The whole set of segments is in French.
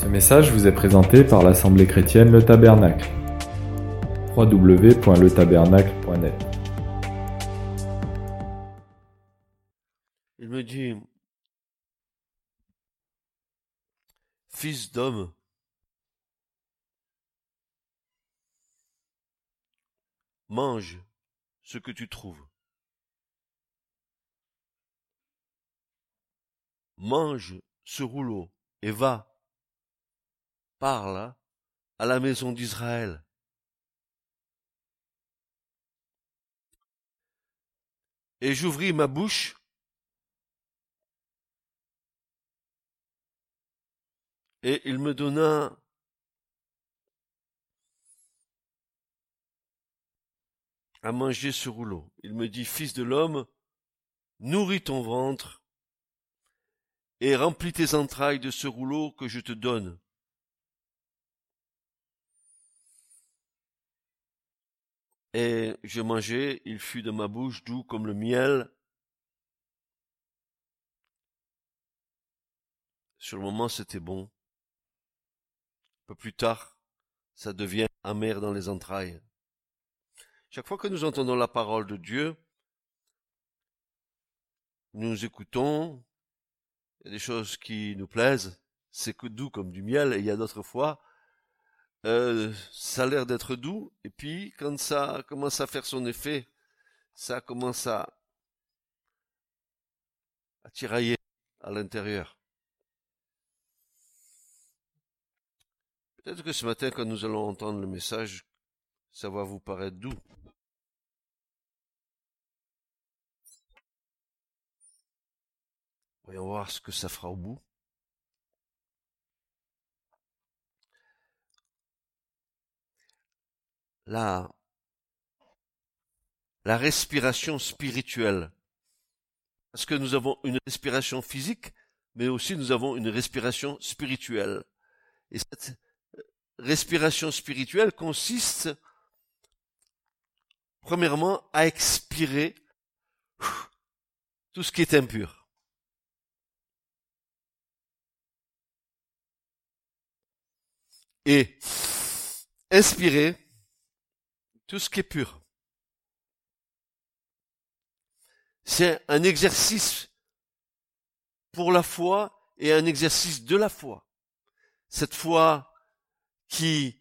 Ce message vous est présenté par l'Assemblée chrétienne Le Tabernacle. www.letabernacle.net Il me dit, Fils d'homme, mange ce que tu trouves. Mange ce rouleau et va, parle à la maison d'Israël. Et j'ouvris ma bouche et il me donna à manger ce rouleau. Il me dit, Fils de l'homme, nourris ton ventre et remplis tes entrailles de ce rouleau que je te donne. Et je mangeai, il fut de ma bouche doux comme le miel. Sur le moment, c'était bon. Un peu plus tard, ça devient amer dans les entrailles. Chaque fois que nous entendons la parole de Dieu, nous écoutons, il y a des choses qui nous plaisent, c'est doux comme du miel, et il y a d'autres fois, euh, ça a l'air d'être doux, et puis quand ça commence à faire son effet, ça commence à, à tirailler à l'intérieur. Peut-être que ce matin, quand nous allons entendre le message, ça va vous paraître doux. Voyons voir ce que ça fera au bout. La, respiration spirituelle. Parce que nous avons une respiration physique, mais aussi nous avons une respiration spirituelle. Et cette respiration spirituelle consiste premièrement à expirer tout ce qui est impur. Et inspirer tout ce qui est pur. C'est un exercice pour la foi et un exercice de la foi. Cette foi qui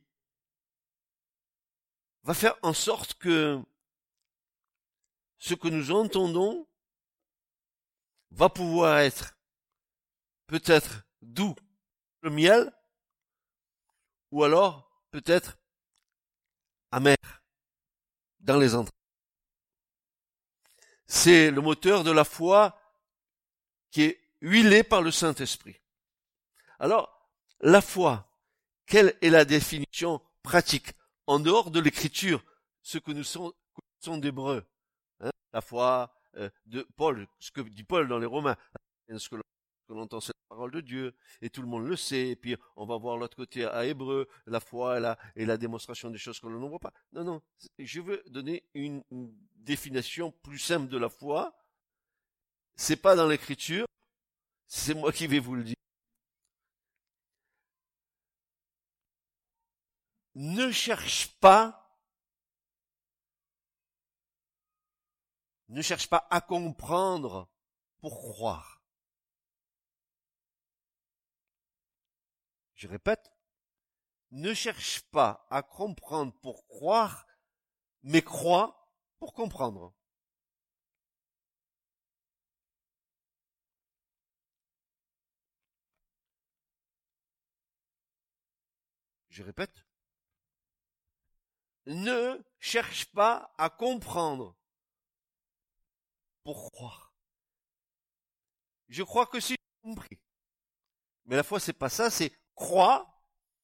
va faire en sorte que ce que nous entendons va pouvoir être peut-être doux, le miel, ou alors peut-être amer dans les entrailles. C'est le moteur de la foi qui est huilé par le Saint-Esprit. Alors, la foi, quelle est la définition pratique en dehors de l'écriture, ce que nous sommes, d'hébreux hein, La foi euh, de Paul, ce que dit Paul dans les Romains, que l'on c'est la parole de Dieu, et tout le monde le sait, et puis on va voir l'autre côté à Hébreu, la foi et la, démonstration des choses que l'on ne voit pas. Non, non, je veux donner une, une définition plus simple de la foi. C'est pas dans l'écriture, c'est moi qui vais vous le dire. Ne cherche pas, ne cherche pas à comprendre pour croire. Je répète, ne cherche pas à comprendre pour croire, mais crois pour comprendre. Je répète, ne cherche pas à comprendre pour croire. Je crois que si j'ai compris. Mais la foi, c'est pas ça, c'est crois,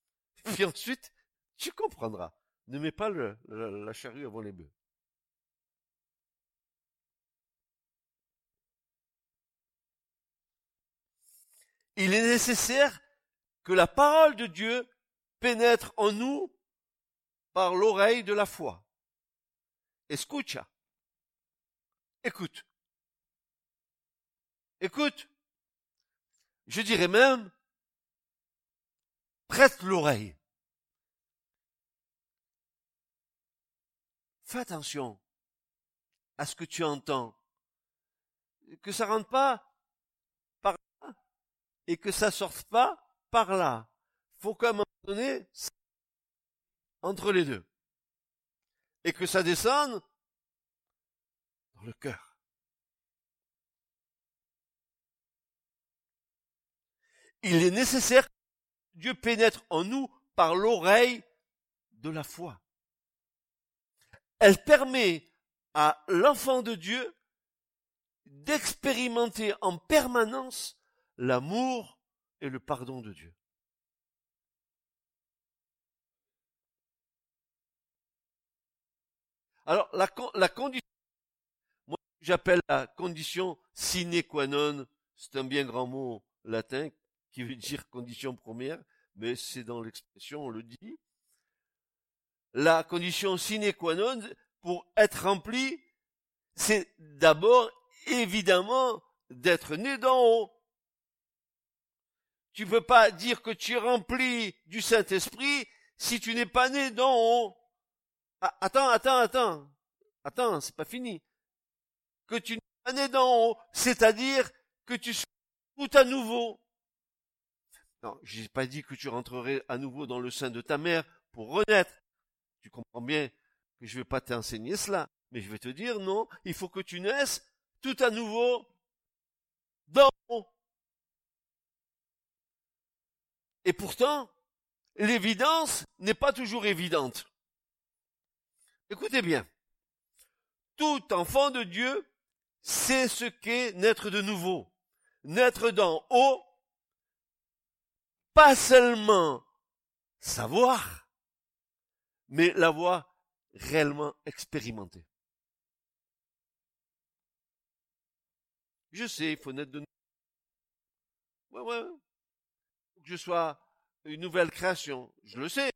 puis ensuite, tu comprendras. Ne mets pas la charrue avant les bœufs. Il est nécessaire que la parole de Dieu pénètre en nous par l'oreille de la foi. Escucha. Écoute. Écoute. Je dirais même, prête l'oreille. Fais attention à ce que tu entends. Que ça rentre pas par là et que ça sorte pas par là. Faut qu'à un moment donné, entre les deux. Et que ça descende dans le cœur. Il est nécessaire Dieu pénètre en nous par l'oreille de la foi. Elle permet à l'enfant de Dieu d'expérimenter en permanence l'amour et le pardon de Dieu. Alors, la, la condition, moi, j'appelle la condition sine qua non, c'est un bien grand mot latin qui veut dire condition première, mais c'est dans l'expression, on le dit. La condition sine qua non, pour être rempli, c'est d'abord, évidemment, d'être né d'en haut. Tu peux pas dire que tu es rempli du Saint-Esprit si tu n'es pas né d'en haut. Ah, attends, attends, attends. Attends, c'est pas fini. Que tu n'es pas né d'en haut, c'est-à-dire que tu sois tout à nouveau. Non, j'ai pas dit que tu rentrerais à nouveau dans le sein de ta mère pour renaître. Tu comprends bien que je vais pas t'enseigner cela, mais je vais te dire non, il faut que tu naisses tout à nouveau haut. Et pourtant, l'évidence n'est pas toujours évidente. Écoutez bien. Tout enfant de Dieu sait ce qu'est naître de nouveau. Naître d'en haut, pas seulement savoir, mais l'avoir réellement expérimenté. Je sais, il faut naître de. Ouais, ouais. Que je sois une nouvelle création. Je le sais.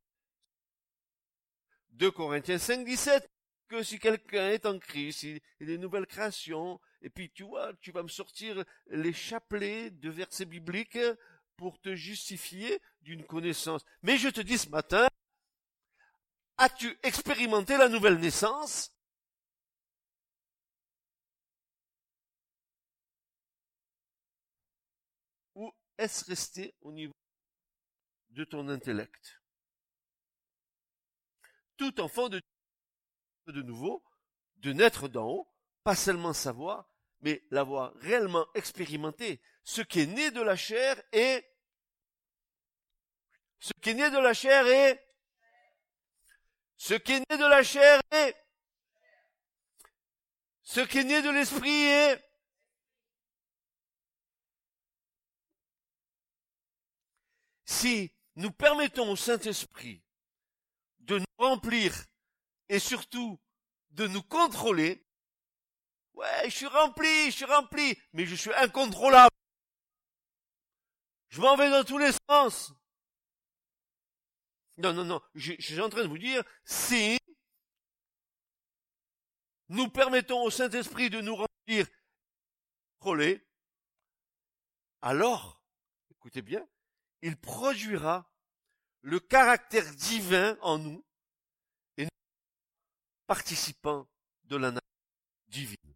2 Corinthiens 5, 17, que si quelqu'un est en Christ, il, est une nouvelle création, et puis tu vois, tu vas me sortir les chapelets de versets bibliques pour te justifier d'une connaissance. Mais je te dis ce matin, as-tu expérimenté la nouvelle naissance? Ou est-ce resté au niveau de ton intellect? Tout enfant de nouveau, de naître d'en haut, pas seulement savoir, mais l'avoir réellement expérimenté. Ce qui est né de la chair est, ce qui est né de la chair est, ce qui est né de la chair est, ce qui est né de l'esprit est, si nous permettons au Saint-Esprit de nous remplir et surtout de nous contrôler. Ouais, je suis rempli, je suis rempli, mais je suis incontrôlable. Je m'en vais dans tous les sens. Non, non, non, je, suis en train de vous dire, si nous permettons au Saint-Esprit de nous remplir, contrôler, alors, écoutez bien, il produira le caractère divin en nous et nous participants de la nature divine.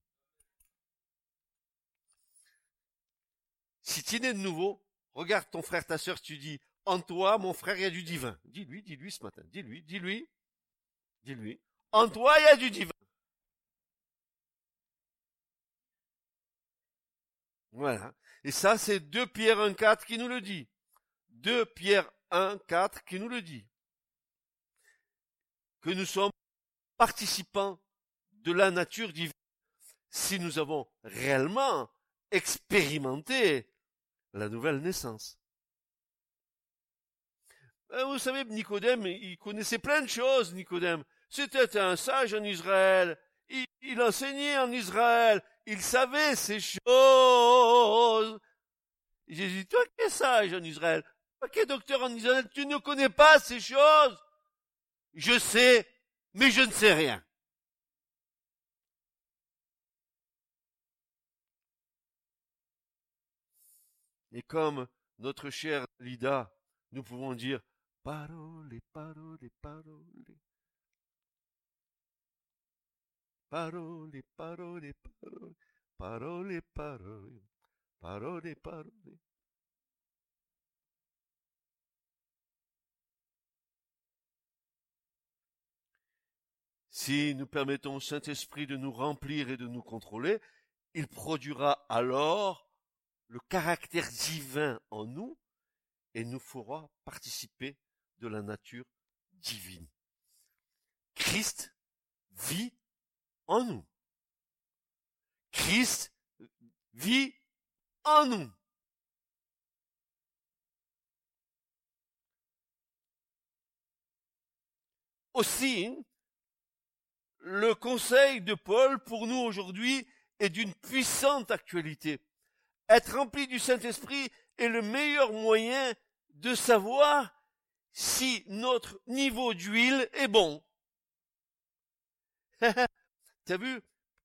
Si tu es de nouveau, regarde ton frère, ta sœur, tu dis, en toi, mon frère, il y a du divin. Dis-lui, dis-lui ce matin, dis-lui, dis-lui, dis-lui. En toi, il y a du divin. Voilà. Et ça, c'est 2 Pierre 1.4 qui nous le dit. 2 Pierre 1, 4 qui nous le dit. Que nous sommes participants de la nature divine si nous avons réellement expérimenté la nouvelle naissance. Ben, vous savez, Nicodème, il connaissait plein de choses, Nicodème. C'était un sage en Israël. Il, enseignait en Israël. Il savait ces choses. Jésus, toi qui es sage en Israël, Ok, docteur en Israël, tu ne connais pas ces choses. Je sais, mais je ne sais rien. Et comme notre chère Lida, nous pouvons dire, Parole, parole, parole. Parole, parole, parole. Parole, parole. Parole, parole. Si nous permettons au Saint-Esprit de nous remplir et de nous contrôler, il produira alors le caractère divin en nous et nous fera participer de la nature divine. Christ vit en nous. Christ vit en nous. Aussi, le conseil de Paul pour nous aujourd'hui est d'une puissante actualité. Être rempli du Saint-Esprit est le meilleur moyen de savoir si notre niveau d'huile est bon. T'as vu?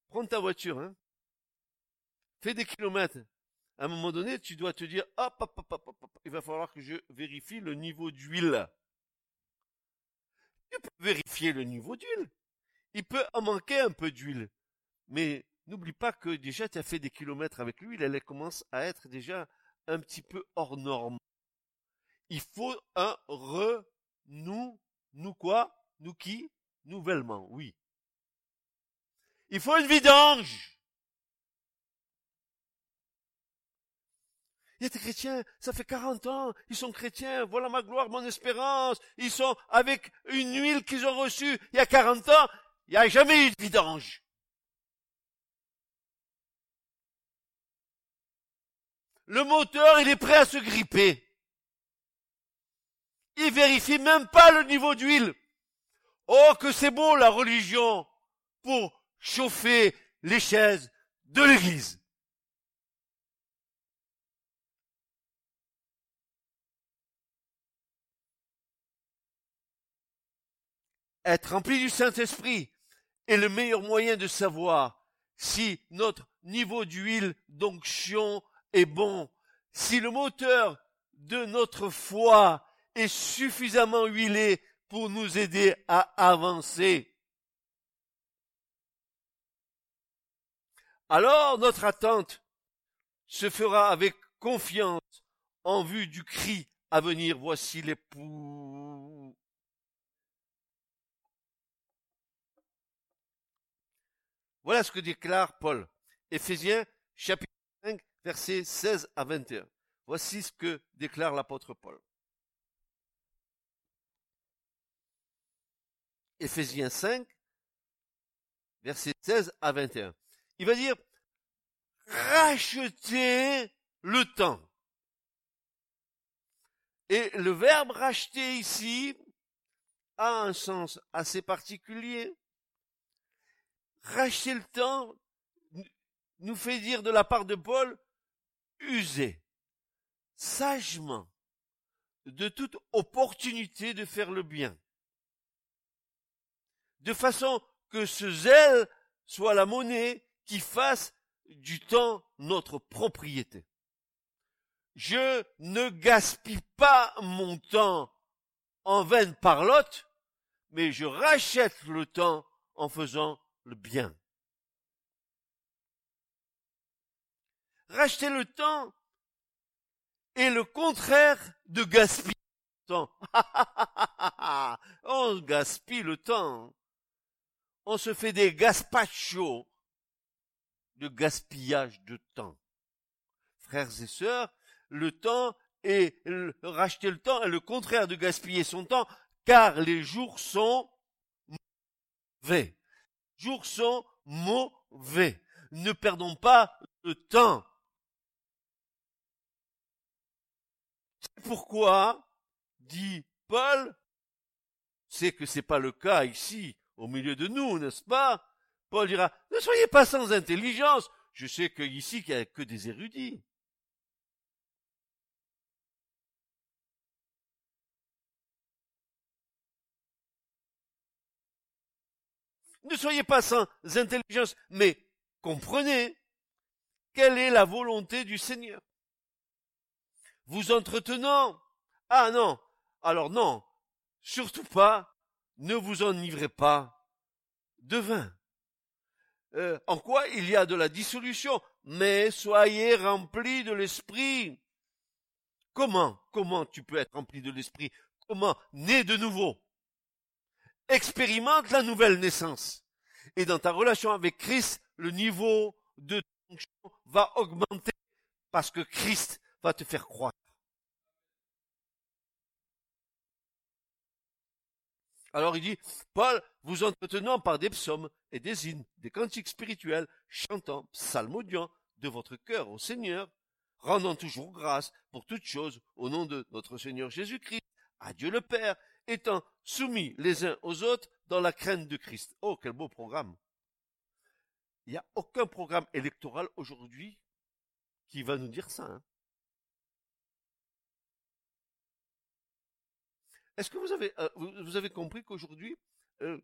Prends ta voiture, hein. Fais des kilomètres. À un moment donné, tu dois te dire, il va falloir que je vérifie le niveau d'huile. Tu peux vérifier le niveau d'huile. Il peut en manquer un peu d'huile. Mais n'oublie pas que déjà tu as fait des kilomètres avec l'huile, elle commence à être déjà un petit peu hors norme. Il faut un re, nous, nous quoi? Nous qui? Nouvellement, oui. Il faut une vidange. Il y a des chrétiens, ça fait 40 ans, ils sont chrétiens, voilà ma gloire, mon espérance, ils sont avec une huile qu'ils ont reçue il y a 40 ans, il n'y a jamais eu de vidange. Le moteur, il est prêt à se gripper. Il vérifie même pas le niveau d'huile. Oh, que c'est beau la religion pour chauffer les chaises de l'église. Être rempli du Saint-Esprit est le meilleur moyen de savoir si notre niveau d'huile d'onction est bon, si le moteur de notre foi est suffisamment huilé pour nous aider à avancer. Alors notre attente se fera avec confiance en vue du cri à venir. Voici l'époux. Voilà ce que déclare Paul. Éphésiens chapitre 5 versets 16 à 21. Voici ce que déclare l'apôtre Paul. Éphésiens 5 versets 16 à 21. Il va dire racheter le temps. Et le verbe racheter ici a un sens assez particulier racheter le temps nous fait dire de la part de Paul, user sagement de toute opportunité de faire le bien, de façon que ce zèle soit la monnaie qui fasse du temps notre propriété. Je ne gaspille pas mon temps en vaine parlotte, mais je rachète le temps en faisant le bien. Racheter le temps est le contraire de gaspiller le temps. On gaspille le temps. On se fait des gaspachos de gaspillage de temps. Frères et sœurs, le temps est, racheter le temps est le contraire de gaspiller son temps, car les jours sont mauvais jours sont mauvais. Ne perdons pas le temps. Pourquoi, dit Paul, c'est que c'est pas le cas ici, au milieu de nous, n'est-ce pas? Paul dira, ne soyez pas sans intelligence. Je sais qu'ici, il n'y a que des érudits. Ne soyez pas sans intelligence, mais comprenez quelle est la volonté du Seigneur? Vous entretenant, ah non, Alors non, surtout pas, ne vous enivrez pas de vin. Euh, en quoi il y a de la dissolution, mais soyez remplis de l'esprit. Comment, comment tu peux être rempli de l'esprit? Comment? Né de nouveau Expérimente la nouvelle naissance. Et dans ta relation avec Christ, le niveau de fonction va augmenter parce que Christ va te faire croire. Alors il dit, Paul, vous entretenant par des psaumes et des hymnes, des cantiques spirituels, chantant, psalmodiant de votre cœur au Seigneur, rendant toujours grâce pour toutes choses au nom de notre Seigneur Jésus-Christ, à Dieu le Père, étant soumis les uns aux autres dans la crainte de Christ. Oh, quel beau programme. Il n'y a aucun programme électoral aujourd'hui qui va nous dire ça. Hein. Est-ce que vous avez, euh, compris qu'aujourd'hui, euh,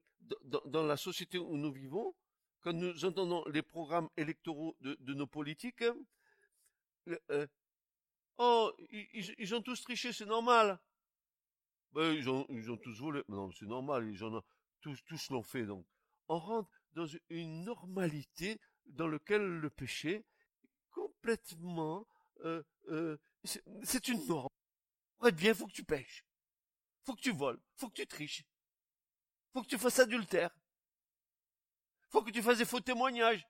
dans, la société où nous vivons, quand nous entendons les programmes électoraux de, nos politiques, euh, oh, ils, ont tous triché, c'est normal. Ben, ils, ont, tous volé. Non, c'est normal, ils ont, tous, l'ont fait. Donc, on rentre dans une normalité dans laquelle le péché est complètement, c'est une norme. Être bien, faut que tu pêches faut que tu voles, faut que tu triches, faut que tu fasses adultère, faut que tu fasses des faux témoignages.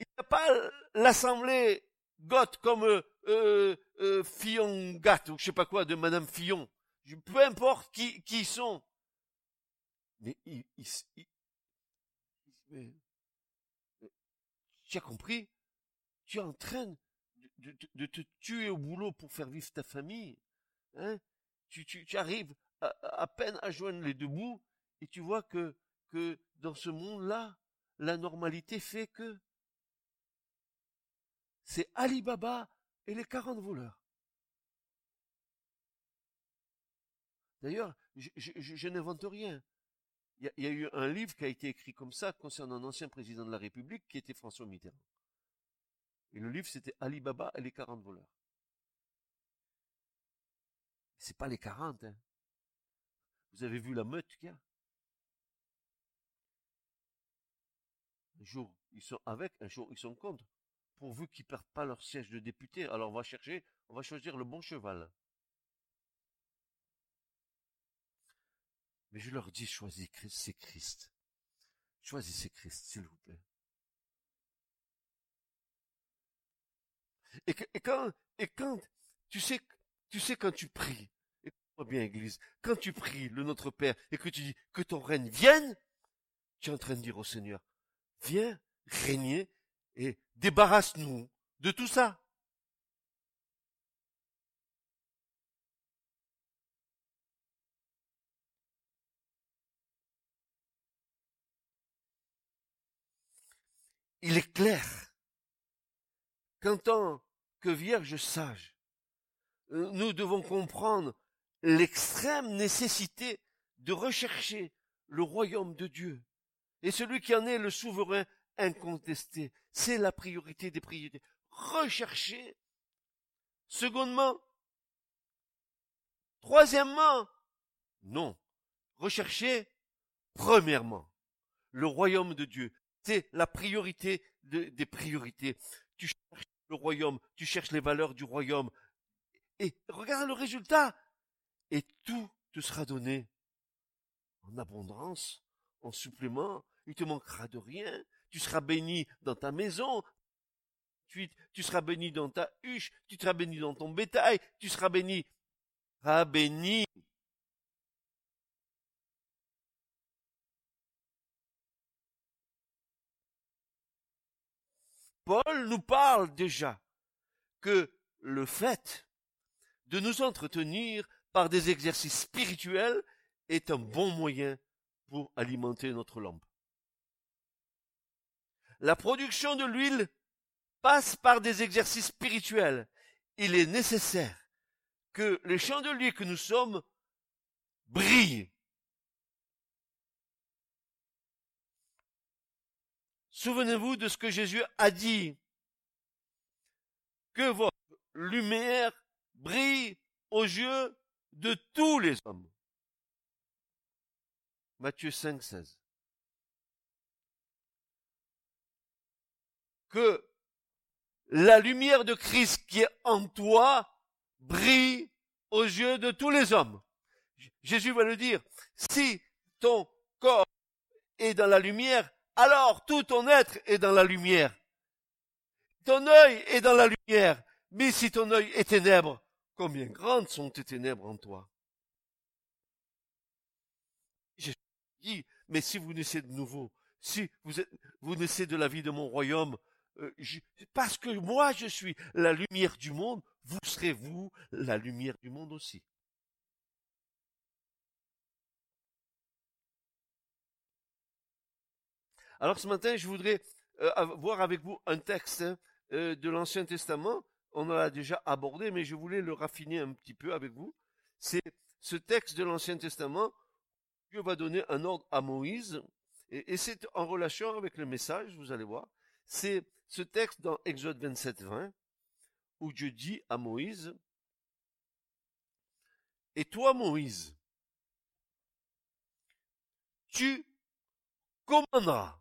Il n'y a pas l'assemblée goth comme euh, euh, euh, Fillon Gat ou je sais pas quoi de Madame Fillon. Peu importe qui, qui ils sont. Mais il, tu as compris Tu entraînes de, te tuer au boulot pour faire vivre ta famille. Hein tu, arrives à, peine à joindre les deux bouts et tu vois que, dans ce monde-là, la normalité fait que c'est Alibaba et les 40 voleurs. D'ailleurs, je, n'invente rien. Il y, a, eu un livre qui a été écrit comme ça concernant un ancien président de la République qui était François Mitterrand. Et le livre, c'était Alibaba et les 40 voleurs. C'est pas les 40, hein. Vous avez vu la meute qu'il y a? Un jour, ils sont avec, un jour, ils sont contre. Pourvu qu'ils perdent pas leur siège de député, alors on va chercher, on va choisir le bon cheval. Mais je leur dis, choisissez Christ. Choisissez Christ, s'il vous plaît. Et, quand, et quand, tu sais, tu sais quand tu pries, écoute-moi bien Église, quand tu pries le Notre Père et que tu dis que ton règne vienne, tu es en train de dire au Seigneur, viens régner et débarrasse-nous de tout ça. Il est clair qu'en tant que vierge sage, euh, nous devons comprendre l'extrême nécessité de rechercher le royaume de Dieu. Et celui qui en est le souverain incontesté, c'est la priorité des priorités. Rechercher. Secondement. Troisièmement. Non. Rechercher. Premièrement. Le royaume de Dieu. C'est la priorité des priorités. Royaume, tu cherches les valeurs du royaume. Et regarde le résultat. Et tout te sera donné en abondance, en supplément. Il te manquera de rien. Tu seras béni dans ta maison. Tu, seras béni dans ta huche. Tu seras béni dans ton bétail. Tu seras béni. Seras béni. Paul nous parle déjà que le fait de nous entretenir par des exercices spirituels est un bon moyen pour alimenter notre lampe. La production de l'huile passe par des exercices spirituels. Il est nécessaire que les chandeliers que nous sommes brillent. Souvenez-vous de ce que Jésus a dit. Que votre lumière brille aux yeux de tous les hommes. Matthieu 5, 16. Que la lumière de Christ qui est en toi brille aux yeux de tous les hommes. Jésus va le dire. Si ton corps est dans la lumière, alors tout ton être est dans la lumière. Ton œil est dans la lumière. Mais si ton œil est ténèbre, combien grandes sont tes ténèbres en toi? Jésus dit, mais si vous naissez de nouveau, si vous, êtes, vous naissez de la vie de mon royaume, euh, parce que moi je suis la lumière du monde, vous serez vous la lumière du monde aussi. Alors ce matin, je voudrais euh, voir avec vous un texte hein, euh, de l'Ancien Testament. On l'a déjà abordé, mais je voulais le raffiner un petit peu avec vous. C'est ce texte de l'Ancien Testament. Dieu va donner un ordre à Moïse, et, et c'est en relation avec le message, vous allez voir. C'est ce texte dans Exode 27, 20, où Dieu dit à Moïse, Et toi, Moïse, tu commanderas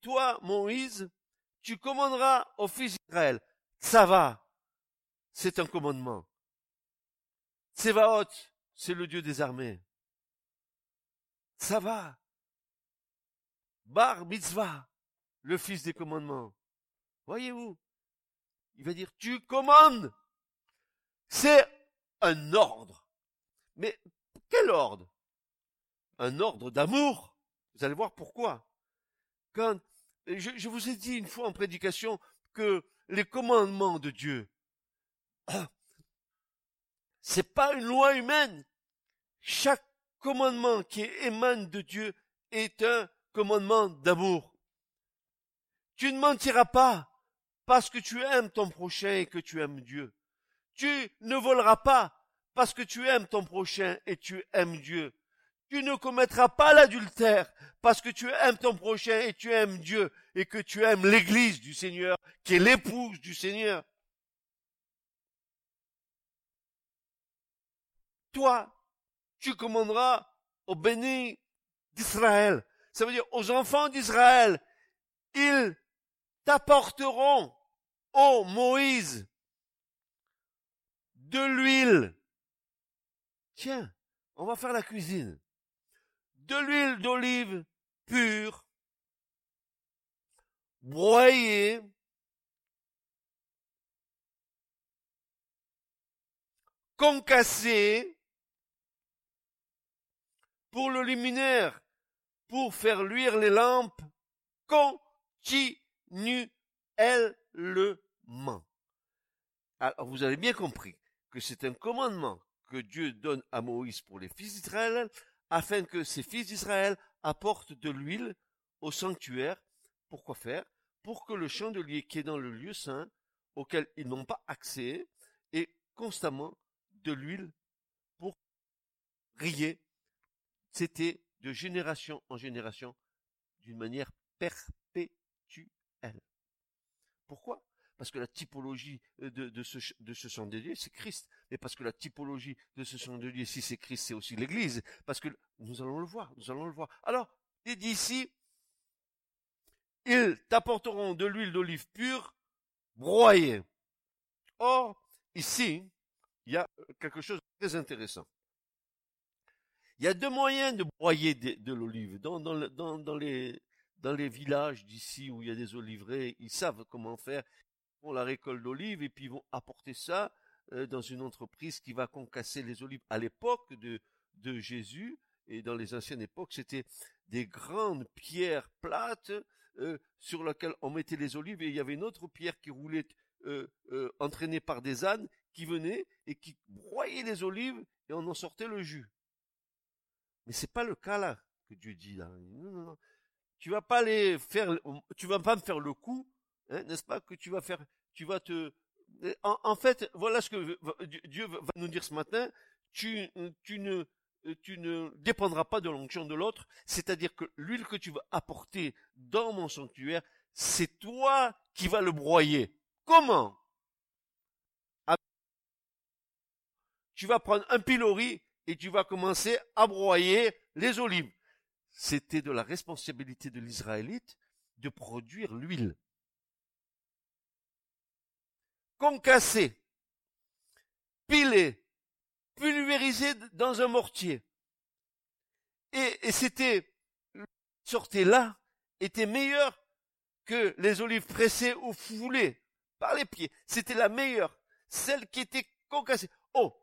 toi, Moïse, tu commanderas aux fils d'Israël. Ça va. C'est un commandement. Tsevaot, c'est le Dieu des armées. Ça va. Bar mitzvah, le fils des commandements. Voyez-vous? Il va dire, tu commandes. C'est un ordre. Mais quel ordre? Un ordre d'amour. Vous allez voir pourquoi. Quand je, vous ai dit une fois en prédication que les commandements de Dieu, c'est pas une loi humaine. Chaque commandement qui émane de Dieu est un commandement d'amour. Tu ne mentiras pas parce que tu aimes ton prochain et que tu aimes Dieu. Tu ne voleras pas parce que tu aimes ton prochain et tu aimes Dieu. Tu ne commettras pas l'adultère parce que tu aimes ton prochain et tu aimes Dieu et que tu aimes l'église du Seigneur qui est l'épouse du Seigneur. Toi, tu commanderas aux bénis d'Israël. Ça veut dire aux enfants d'Israël. Ils t'apporteront, ô Moïse, de l'huile. Tiens, on va faire la cuisine de l'huile d'olive pure, broyée, concassée, pour le luminaire, pour faire luire les lampes, continuellement. Alors vous avez bien compris que c'est un commandement que Dieu donne à Moïse pour les fils d'Israël, afin que ces fils d'Israël apportent de l'huile au sanctuaire. Pourquoi faire Pour que le chandelier qui est dans le lieu saint, auquel ils n'ont pas accès, ait constamment de l'huile pour briller. C'était de génération en génération d'une manière perpétuelle. Pourquoi? Parce que la typologie euh, de, de ce, de ce chandelier, c'est Christ. Mais parce que la typologie de ce chandelier, si c'est Christ, c'est aussi l'Église. Parce que nous allons le voir, nous allons le voir. Alors, il dit ici, ils t'apporteront de l'huile d'olive pure, broyée. Or, ici, il y a quelque chose de très intéressant. Il y a deux moyens de broyer de, l'olive. Dans les villages d'ici où il y a des oliveraies, ils savent comment faire la récolte d'olives et puis ils vont apporter ça euh, dans une entreprise qui va concasser les olives. À l'époque de, Jésus et dans les anciennes époques, c'était des grandes pierres plates euh, sur lesquelles on mettait les olives et il y avait une autre pierre qui roulait euh, entraînée par des ânes qui venaient et qui broyaient les olives et on en sortait le jus. Mais c'est pas le cas là que Dieu dit là. Tu vas pas les faire, tu vas pas me faire le coup Hein, n'est-ce pas, que tu vas faire, tu vas te en, en fait, voilà ce que Dieu va nous dire ce matin. Tu, ne, tu ne dépendras pas de l'onction de l'autre, c'est-à-dire que l'huile que tu vas apporter dans mon sanctuaire, c'est toi qui vas le broyer. Comment? Tu vas prendre un pilori et tu vas commencer à broyer les olives. C'était de la responsabilité de l'Israélite de produire l'huile. Concasser, piler, pulvérisé dans un mortier. Et, et c'était, sortait là, était meilleur que les olives pressées ou foulées par les pieds. C'était la meilleure, celle qui était concassée. Oh,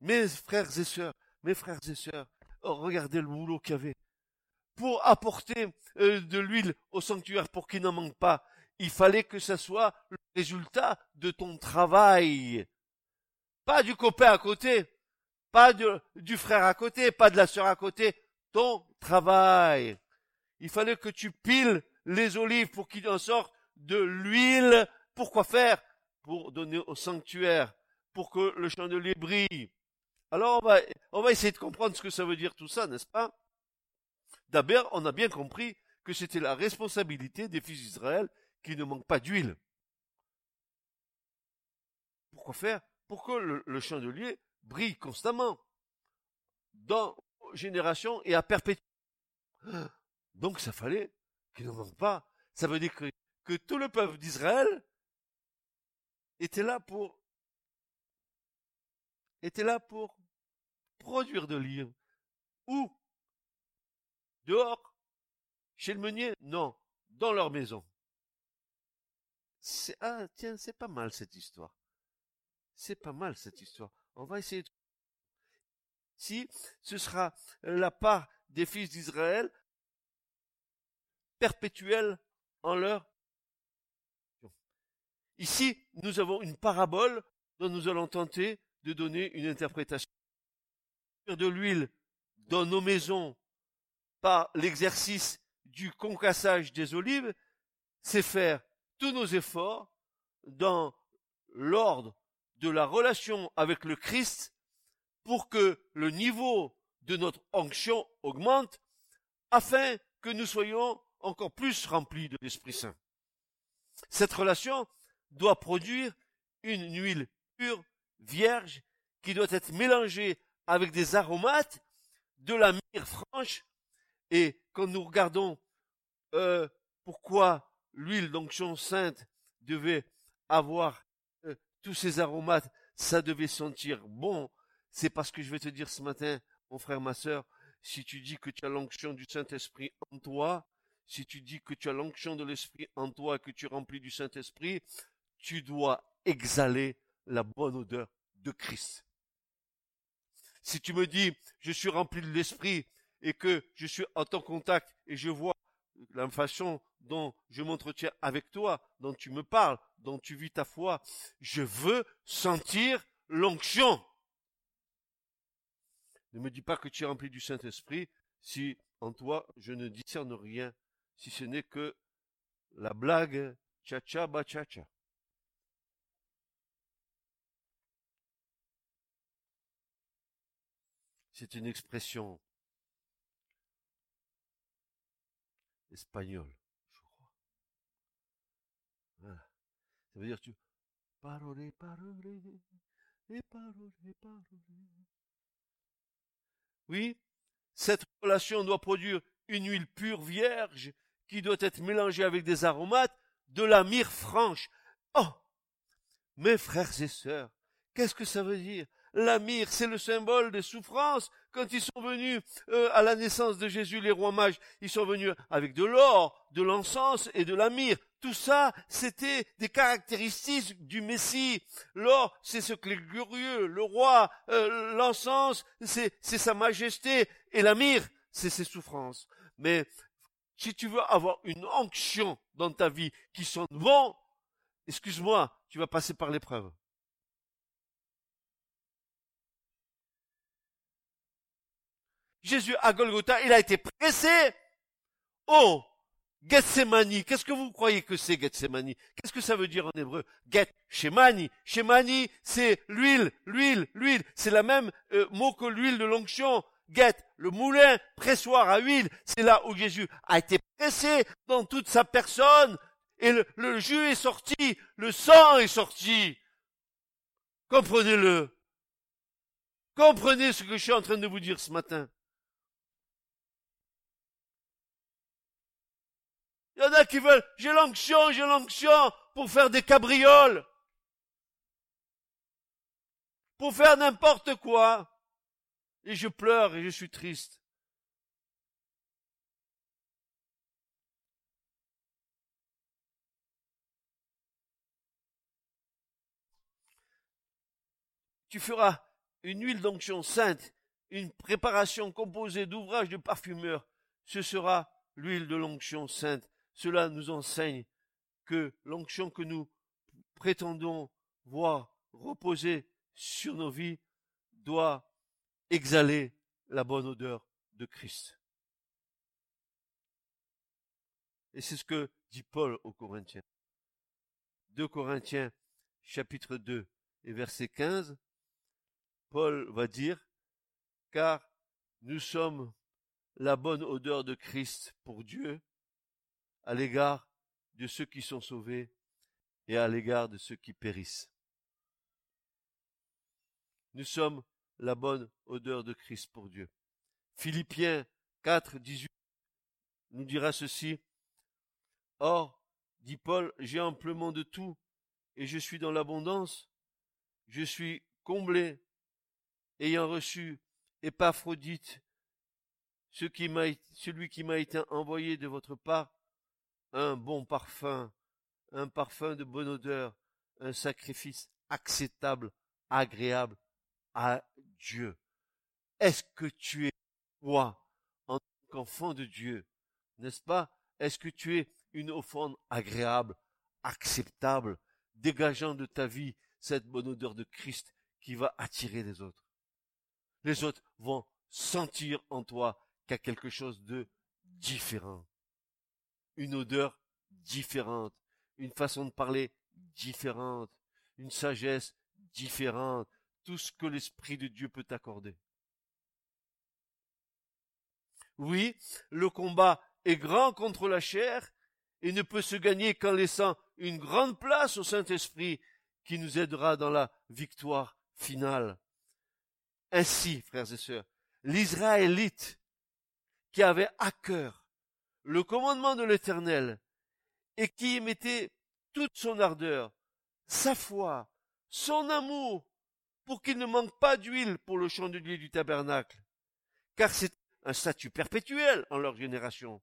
mes frères et sœurs, mes frères et sœurs, oh, regardez le boulot qu'il y avait. Pour apporter euh, de l'huile au sanctuaire pour qu'il n'en manque pas, il fallait que ce soit le résultat de ton travail. Pas du copain à côté, pas du frère à côté, pas de la sœur à côté, ton travail. Il fallait que tu piles les olives pour qu'il en sorte de l'huile. Pourquoi faire? Pour donner au sanctuaire, pour que le chandelier brille. Alors on va essayer de comprendre ce que ça veut dire tout ça, n'est-ce pas? D'abord, on a bien compris que c'était la responsabilité des fils d'Israël qui ne manquent pas d'huile. Pourquoi faire? Pour que le, chandelier brille constamment, dans génération et à perpétuité. Donc ça fallait qu'il ne manque pas. Ça veut dire que, que tout le peuple d'Israël était là pour était là pour produire de l'huile. Où Dehors Chez le meunier? Non, dans leur maison. Ah, tiens, c'est pas mal cette histoire. C'est pas mal cette histoire. On va essayer de... Si ce sera la part des fils d'Israël perpétuelle en leur... Ici, nous avons une parabole dont nous allons tenter de donner une interprétation. De l'huile dans nos maisons par l'exercice du concassage des olives, c'est faire tous nos efforts dans l'ordre de la relation avec le Christ pour que le niveau de notre onction augmente afin que nous soyons encore plus remplis de l'Esprit Saint. Cette relation doit produire une huile pure vierge qui doit être mélangée avec des aromates, de la myrrhe franche, et quand nous regardons euh, pourquoi l'huile d'onction sainte devait avoir euh, tous ces aromates, ça devait sentir bon, c'est parce que je vais te dire ce matin, mon frère, ma sœur, si tu dis que tu as l'onction du Saint-Esprit en toi, si tu dis que tu as l'onction de l'Esprit en toi, que tu es rempli du Saint-Esprit, tu dois exhaler la bonne odeur de Christ. Si tu me dis, je suis rempli de l'esprit et que je suis en ton contact et je vois la façon dont je m'entretiens avec toi, dont tu me parles, dont tu vis ta foi, je veux sentir l'onction. Ne me dis pas que tu es rempli du Saint-Esprit si en toi je ne discerne rien, si ce n'est que la blague cha-cha ba cha-cha. C'est une expression espagnole, je crois. Ça veut dire tu parole, parole, et parole, parole. Oui, cette relation doit produire une huile pure vierge qui doit être mélangée avec des aromates, de la myrrhe franche. Oh Mes frères et sœurs, qu'est-ce que ça veut dire? La myrrhe, c'est le symbole des souffrances. Quand ils sont venus euh, à la naissance de Jésus, les rois mages, ils sont venus avec de l'or, de l'encens et de la myrrhe. Tout ça, c'était des caractéristiques du Messie. L'or, c'est ce les glorieux, le roi, euh, l'encens, c'est, sa majesté, et la myrrhe, c'est ses souffrances. Mais si tu veux avoir une onction dans ta vie qui sonne bon, excuse-moi, tu vas passer par l'épreuve. Jésus à Golgotha, il a été pressé. Oh, Gethsemane, qu'est-ce que vous croyez que c'est Gethsemane? Qu'est-ce que ça veut dire en hébreu? Get, Shemani. C'est l'huile, l'huile, l'huile. C'est la même euh, mot que l'huile de l'onction. Get, le moulin pressoir à huile. C'est là où Jésus a été pressé dans toute sa personne. Et le, le jus est sorti, le sang est sorti. Comprenez-le. Comprenez ce que je suis en train de vous dire ce matin. Il y en a qui veulent, j'ai l'onction, j'ai l'onction pour faire des cabrioles. Pour faire n'importe quoi. Et je pleure et je suis triste. Tu feras une huile d'onction sainte, une préparation composée d'ouvrages de parfumeur. Ce sera l'huile de l'onction sainte cela nous enseigne que l'onction que nous prétendons voir reposer sur nos vies doit exhaler la bonne odeur de Christ. Et c'est ce que dit Paul aux Corinthiens. 2 Corinthiens chapitre 2 et verset 15, Paul va dire, car nous sommes la bonne odeur de Christ pour Dieu à l'égard de ceux qui sont sauvés et à l'égard de ceux qui périssent. Nous sommes la bonne odeur de Christ pour Dieu. Philippiens 4, 18 nous dira ceci. Or, dit Paul, j'ai amplement de tout et je suis dans l'abondance. Je suis comblé, ayant reçu Épaphrodite, celui qui m'a été envoyé de votre part, un bon parfum, un parfum de bonne odeur, un sacrifice acceptable, agréable à Dieu. Est-ce que tu es toi en tant qu'enfant de Dieu, n'est-ce pas? Est-ce que tu es une offrande agréable, acceptable, dégageant de ta vie cette bonne odeur de Christ qui va attirer les autres? Les autres vont sentir en toi qu'il y a quelque chose de différent une odeur différente, une façon de parler différente, une sagesse différente, tout ce que l'Esprit de Dieu peut t'accorder. Oui, le combat est grand contre la chair et ne peut se gagner qu'en laissant une grande place au Saint-Esprit qui nous aidera dans la victoire finale. Ainsi, frères et sœurs, l'Israélite qui avait à cœur le commandement de l'Éternel, et qui y mettait toute son ardeur, sa foi, son amour, pour qu'il ne manque pas d'huile pour le chandelier du tabernacle, car c'est un statut perpétuel en leur génération,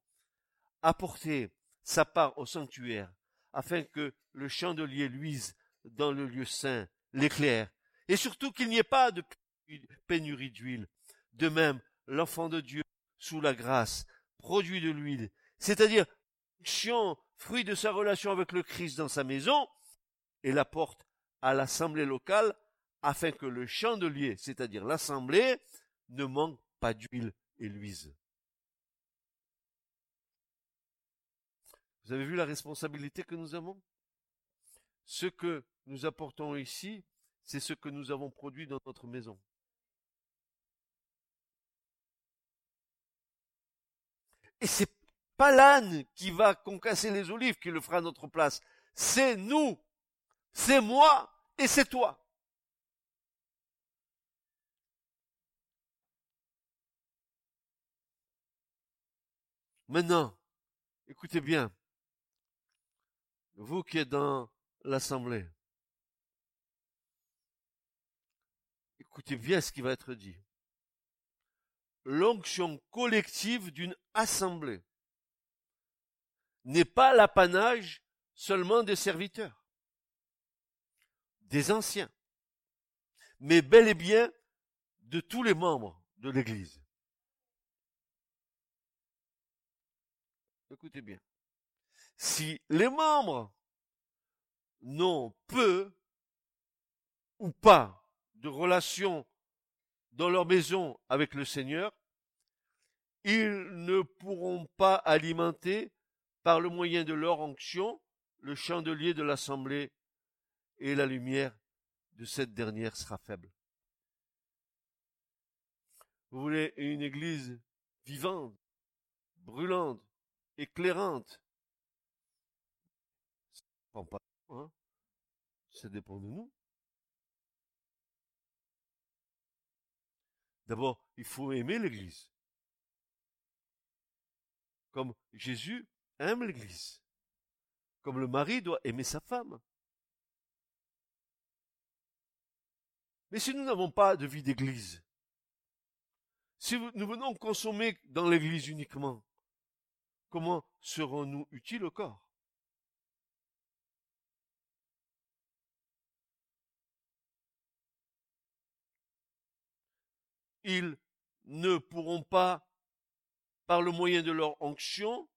apporter sa part au sanctuaire, afin que le chandelier luise dans le lieu saint, l'éclair, et surtout qu'il n'y ait pas de pénurie d'huile. De même, l'enfant de Dieu, sous la grâce, produit de l'huile, c'est-à-dire fruit de sa relation avec le Christ dans sa maison, et l'apporte à l'assemblée locale afin que le chandelier, c'est-à-dire l'assemblée, ne manque pas d'huile et luise. Vous avez vu la responsabilité que nous avons? Ce que nous apportons ici, c'est ce que nous avons produit dans notre maison. Et c'est pas l'âne qui va concasser les olives qui le fera à notre place. C'est nous. C'est moi et c'est toi. Maintenant, écoutez bien, vous qui êtes dans l'assemblée, écoutez bien ce qui va être dit l'onction collective d'une assemblée n'est pas l'apanage seulement des serviteurs, des anciens, mais bel et bien de tous les membres de l'Église. Écoutez bien. Si les membres n'ont peu ou pas de relation dans leur maison avec le Seigneur, ils ne pourront pas alimenter par le moyen de leur onction, le chandelier de l'assemblée et la lumière de cette dernière sera faible. Vous voulez une église vivante, brûlante, éclairante? Ça pas, hein Ça dépend de nous. D'abord, il faut aimer l'église. Comme Jésus aime l'église. Comme le mari doit aimer sa femme. Mais si nous n'avons pas de vie d'église, si nous venons consommer dans l'église uniquement, comment serons-nous utiles au corps? Ils ne pourront pas, par le moyen de leur onction,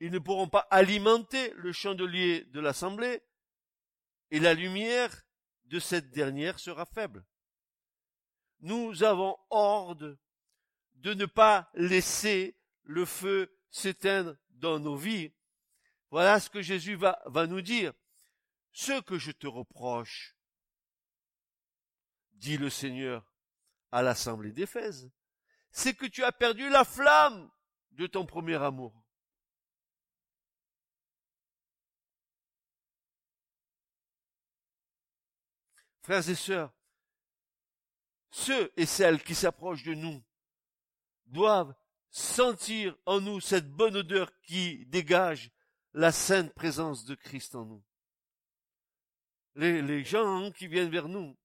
ils ne pourront pas alimenter le chandelier de l'assemblée, et la lumière de cette dernière sera faible. Nous avons ordre de ne pas laisser le feu s'éteindre dans nos vies. Voilà ce que Jésus va, va nous dire. Ce que je te reproche, dit le Seigneur à l'assemblée d'Éphèse, c'est que tu as perdu la flamme de ton premier amour. Frères et sœurs, ceux et celles qui s'approchent de nous doivent sentir en nous cette bonne odeur qui dégage la sainte présence de Christ en nous. Les, gens qui viennent vers nous,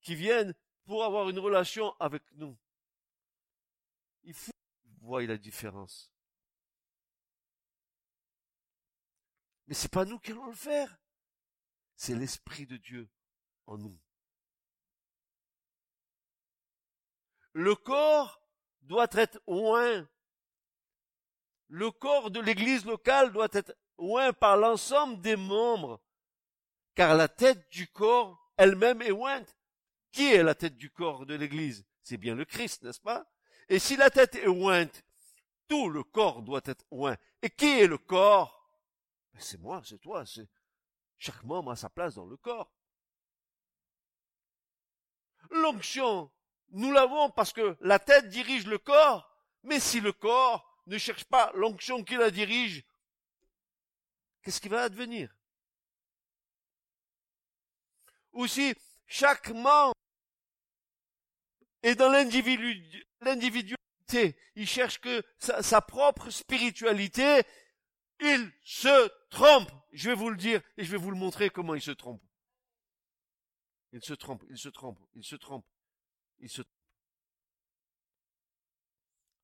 qui viennent pour avoir une relation avec nous, il faut voir la différence. Mais c'est pas nous qui allons le faire. C'est l'Esprit de Dieu en nous. Le corps doit être oint. Le corps de l'église locale doit être oint par l'ensemble des membres, car la tête du corps elle-même est ointe. Qui est la tête du corps de l'église? C'est bien le Christ, n'est-ce pas? Et si la tête est ointe, tout le corps doit être oint. Et qui est le corps? Ben, C'est moi, c'est toi, c'est chaque membre a sa place dans le corps. L'onction, nous l'avons parce que la tête dirige le corps, mais si le corps ne cherche pas l'onction qui la dirige, qu'est-ce qui va advenir? Ou si chaque membre est dans l'individualité, il cherche que sa, propre spiritualité, il se trompe. Je vais vous le dire et je vais vous le montrer comment il se trompe. Il se trompe, il se trompe, il se trompe, il se trompe.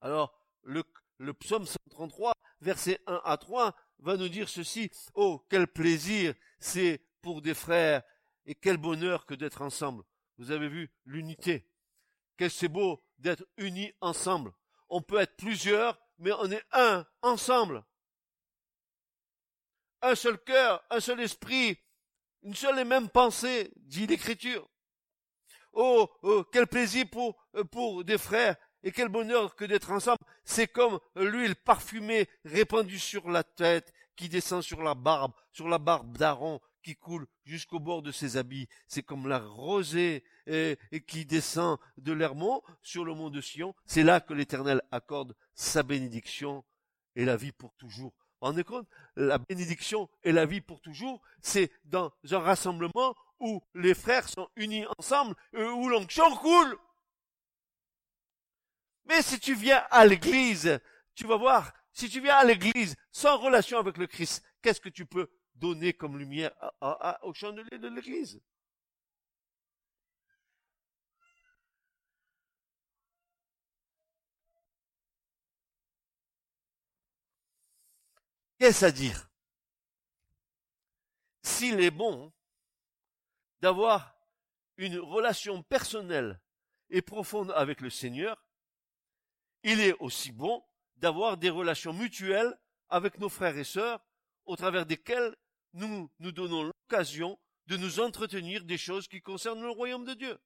Alors, le, le psaume 133, verset 1 à 3, va nous dire ceci. Oh, quel plaisir c'est pour des frères et quel bonheur que d'être ensemble. Vous avez vu l'unité. Qu'est-ce c'est beau d'être unis ensemble. On peut être plusieurs, mais on est un ensemble. Un seul cœur, un seul esprit, une seule et même pensée, dit l'Écriture. Oh, oh, quel plaisir pour, pour des frères et quel bonheur que d'être ensemble. C'est comme l'huile parfumée répandue sur la tête, qui descend sur la barbe, sur la barbe d'Aaron, qui coule jusqu'au bord de ses habits. C'est comme la rosée qui descend de l'Hermont sur le mont de Sion. C'est là que l'Éternel accorde sa bénédiction et la vie pour toujours rendez compte? La bénédiction et la vie pour toujours, c'est dans un rassemblement où les frères sont unis ensemble, et où l'onction coule. Mais si tu viens à l'église, tu vas voir, si tu viens à l'église sans relation avec le Christ, qu'est-ce que tu peux donner comme lumière au chandelier de l'église. Qu'est-ce à dire? S'il est bon d'avoir une relation personnelle et profonde avec le Seigneur, il est aussi bon d'avoir des relations mutuelles avec nos frères et sœurs au travers desquelles nous nous donnons l'occasion de nous entretenir des choses qui concernent le royaume de Dieu.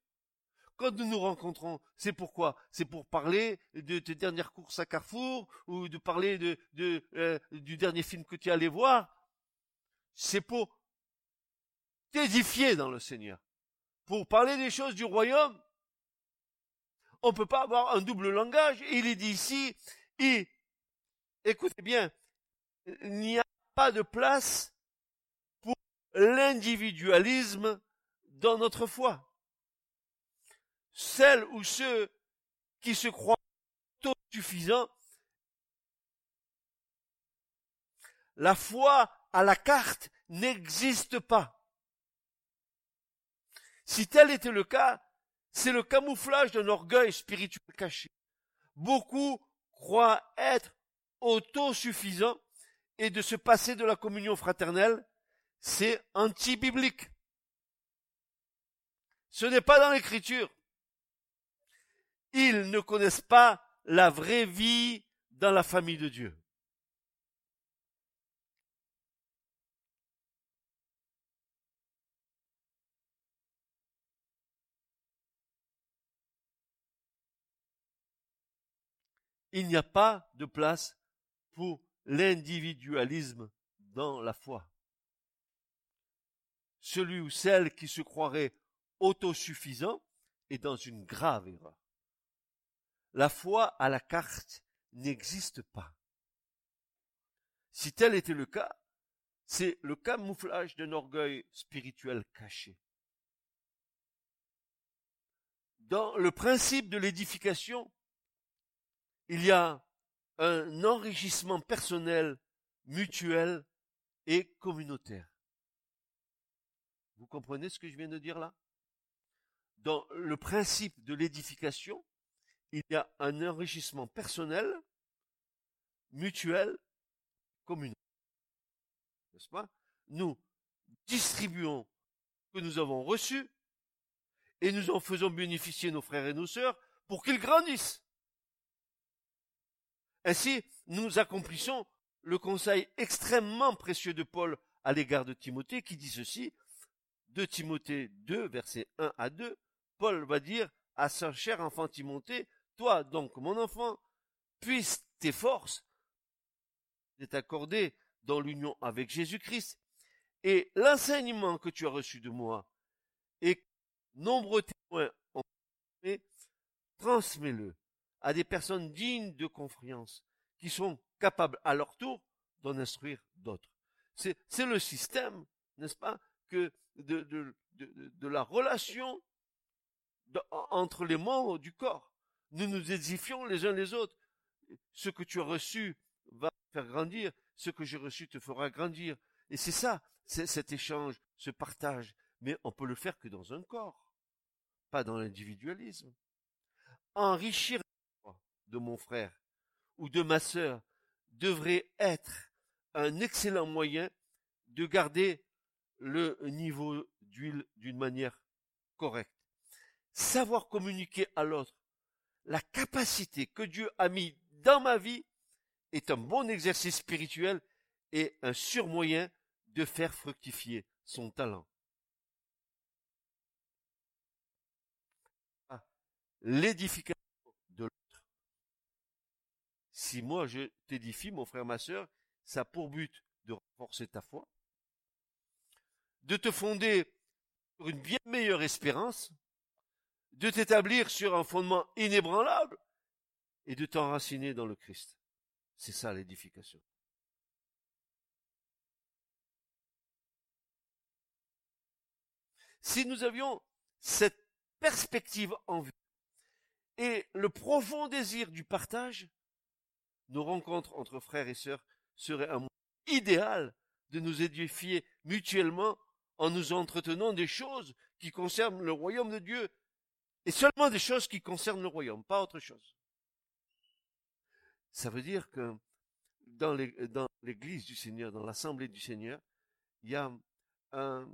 quand nous nous rencontrons, c'est pourquoi? C'est pour parler de tes dernières courses à Carrefour ou de parler euh, du dernier film que tu es allé voir. C'est pour t'édifier dans le Seigneur, pour parler des choses du royaume. On ne peut pas avoir un double langage. Il est dit ici, écoutez bien, il n'y a pas de place l'individualisme dans notre foi. Celles ou ceux qui se croient suffisants, la foi à la carte n'existe pas. Si tel était le cas, c'est le camouflage d'un orgueil spirituel caché. Beaucoup croient être autosuffisants et de se passer de la communion fraternelle, c'est anti-biblique. Ce n'est pas dans l'écriture. Ils ne connaissent pas la vraie vie dans la famille de Dieu. Il n'y a pas de place pour l'individualisme dans la foi. Celui ou celle qui se croirait autosuffisant est dans une grave erreur. La foi à la carte n'existe pas. Si tel était le cas, c'est le camouflage d'un orgueil spirituel caché. Dans le principe de l'édification, il y a un enrichissement personnel, mutuel et communautaire. Vous comprenez ce que je viens de dire là? Dans le principe de l'édification, il y a un enrichissement personnel, mutuel, communautaire. N'est-ce pas? Nous distribuons ce que nous avons reçu et nous en faisons bénéficier nos frères et nos sœurs pour qu'ils grandissent. Ainsi, nous accomplissons le conseil extrêmement précieux de Paul à l'égard de Timothée qui dit ceci, de Timothée 2, versets 1 à 2, Paul va dire à son cher enfant Timothée, toi donc mon enfant, puisse tes forces t'être accordées dans l'union avec Jésus-Christ et l'enseignement que tu as reçu de moi et nombreux témoins ont transmets-le à des personnes dignes de confiance, qui sont capables à leur tour d'en instruire d'autres. C'est, le système, n'est-ce pas, de, la relation entre les membres du corps. Nous nous édifions les uns les autres. Ce que tu as reçu va faire grandir, ce que j'ai reçu te fera grandir. Et c'est ça, cet échange, ce partage. Mais on peut le faire que dans un corps, pas dans l'individualisme. Enrichir de mon frère ou de ma sœur devrait être un excellent moyen de garder le niveau d'huile d'une manière correcte. Savoir communiquer à l'autre la capacité que Dieu a mis dans ma vie est un bon exercice spirituel et un surmoyen de faire fructifier son talent. Ah, l'édification si moi je t'édifie, mon frère, ma sœur, ça a pour but de renforcer ta foi, de te fonder sur une bien meilleure espérance, de t'établir sur un fondement inébranlable et de t'enraciner dans le Christ. C'est ça l'édification. Si nous avions cette perspective en vue et le profond désir du partage, nos rencontres entre frères et sœurs seraient un moyen idéal de nous édifier mutuellement en nous entretenant des choses qui concernent le royaume de Dieu et seulement des choses qui concernent le royaume, pas autre chose. Ça veut dire que dans l'église du Seigneur, dans l'assemblée du Seigneur, il y a un,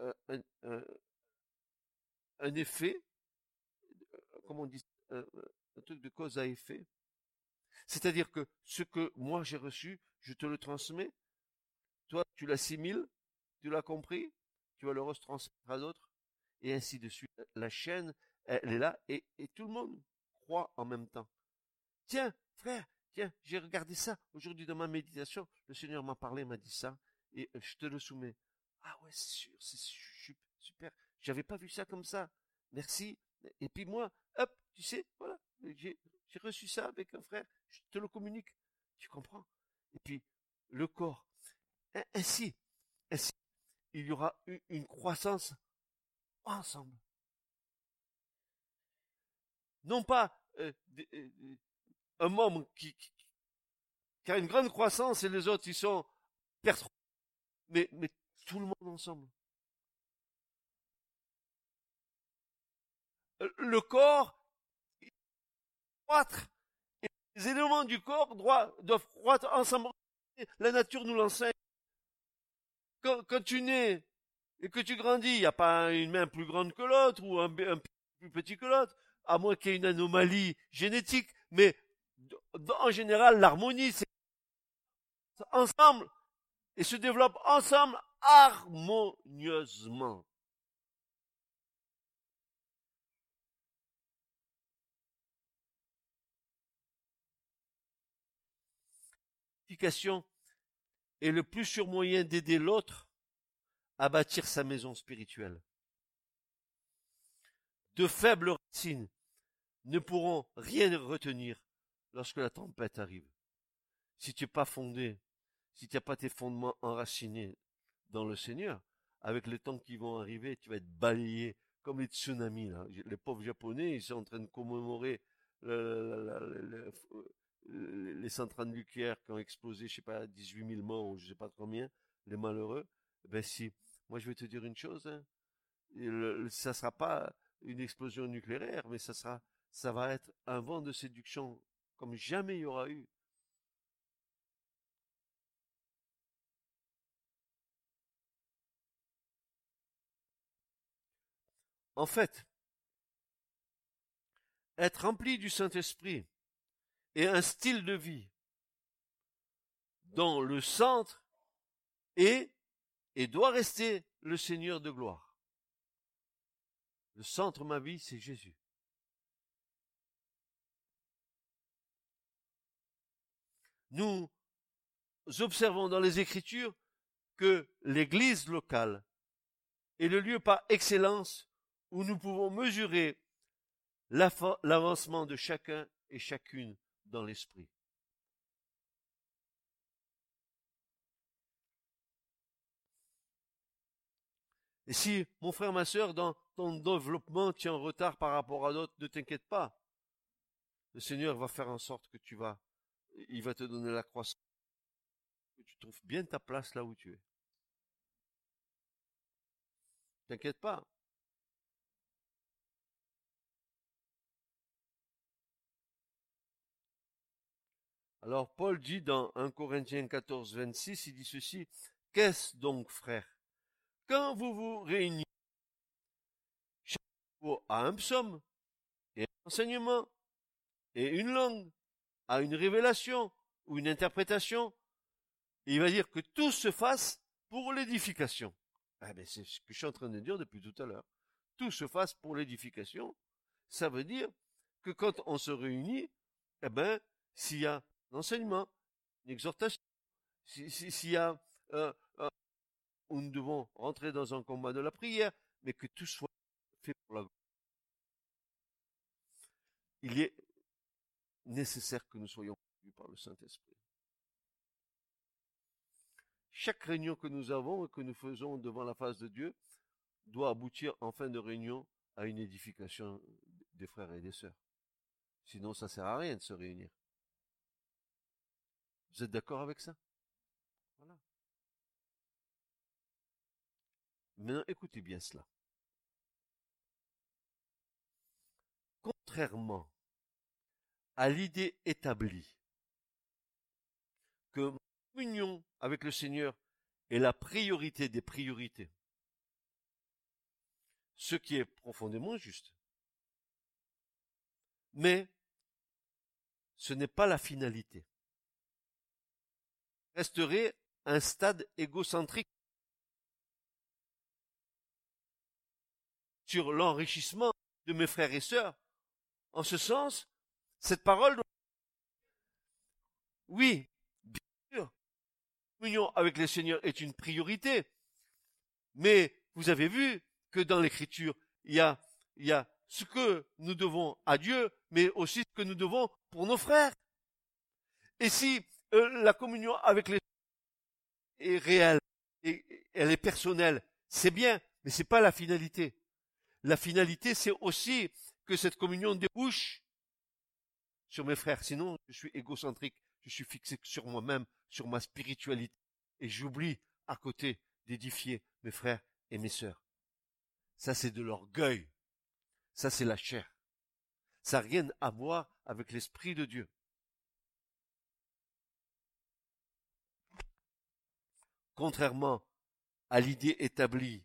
euh, effet, comment on dit, un truc de cause à effet, c'est-à-dire que ce que moi j'ai reçu, je te le transmets. Toi, tu l'assimiles, tu l'as compris, tu vas le retransmettre à d'autres? et ainsi de suite. La chaîne, elle est là, et, tout le monde croit en même temps. Tiens, frère, tiens, j'ai regardé ça aujourd'hui dans ma méditation, le Seigneur m'a parlé, m'a dit ça, et euh, je te le soumets. Ah ouais, c'est sûr, c'est super. J'avais pas vu ça comme ça. Merci. Et puis moi, hop, tu sais, voilà, j'ai reçu ça avec un frère, je te le communique. Tu comprends? Et puis, le corps. Ainsi, ainsi, il y aura une croissance ensemble. Non pas euh, euh, un membre qui, a une grande croissance et les autres, ils sont perturbés, mais, tout le monde ensemble. Euh, le corps croître. Et les éléments du corps doivent croître ensemble. La nature nous l'enseigne. Quand, tu nais et que tu grandis, il n'y a pas une main plus grande que l'autre ou un, un, plus petit que l'autre, à moins qu'il y ait une anomalie génétique. Mais en général, l'harmonie, c'est ensemble et se développe ensemble harmonieusement. Est le plus sûr moyen d'aider l'autre à bâtir sa maison spirituelle. De faibles racines ne pourront rien retenir lorsque la tempête arrive. Si tu n'es pas fondé, si tu n'as pas tes fondements enracinés dans le Seigneur, avec les temps qui vont arriver, tu vas être balayé comme les tsunamis. Les pauvres Japonais, ils sont en train de commémorer les centrales nucléaires qui ont explosé, je sais pas, 18 000 morts ou je sais pas combien, les malheureux, ben si, moi je vais te dire une chose, hein, ça sera pas une explosion nucléaire, mais ça sera, ça va être un vent de séduction comme jamais il y aura eu. En fait, être rempli du Saint-Esprit, et un style de vie dont le centre est et doit rester le Seigneur de gloire. Le centre de ma vie, c'est Jésus. Nous observons dans les Écritures que l'Église locale est le lieu par excellence où nous pouvons mesurer l'avancement de chacun et chacune dans l'esprit. Et si, mon frère, ma sœur, dans ton développement, tu es en retard par rapport à d'autres, ne t'inquiète pas. Le Seigneur va faire en sorte que tu vas, il va te donner la croissance, que tu trouves bien ta place là où tu es. T'inquiète pas. Alors Paul dit dans 1 Corinthiens 14, 26, il dit ceci, Qu'est-ce donc, frère? Quand vous vous réunissez, chaque à un psaume, et un enseignement, et une langue, à une révélation, ou une interprétation, il va dire que tout se fasse pour l'édification. Ah ben c'est ce que je suis en train de dire depuis tout à l'heure. Tout se fasse pour l'édification. Ça veut dire que quand on se réunit, eh ben, s'il y a l'enseignement, une exhortation. S'il y a, où nous devons rentrer dans un combat de la prière, mais que tout soit fait pour la Il est nécessaire que nous soyons conduits par le Saint-Esprit. Chaque réunion que nous avons et que nous faisons devant la face de Dieu doit aboutir en fin de réunion à une édification des frères et des sœurs. Sinon, ça sert à rien de se réunir. Vous êtes d'accord avec ça? Voilà. Maintenant, écoutez bien cela. Contrairement à l'idée établie que l'union avec le Seigneur est la priorité des priorités, ce qui est profondément juste. Mais ce n'est pas la finalité resterait un stade égocentrique. sur l'enrichissement de mes frères et sœurs. En ce sens, cette parole, oui, bien sûr, l'union avec le Seigneur est une priorité. Mais vous avez vu que dans l'écriture, il y a, il y a ce que nous devons à Dieu, mais aussi ce que nous devons pour nos frères. Et si euh, la communion avec les est réelle et elle est personnelle, c'est bien, mais c'est pas la finalité. La finalité, c'est aussi que cette communion débouche sur mes frères. Sinon, je suis égocentrique, je suis fixé sur moi-même, sur ma spiritualité, et j'oublie à côté d'édifier mes frères et mes sœurs. Ça, c'est de l'orgueil. Ça, c'est la chair. Ça n'a rien à voir avec l'Esprit de Dieu. Contrairement à l'idée établie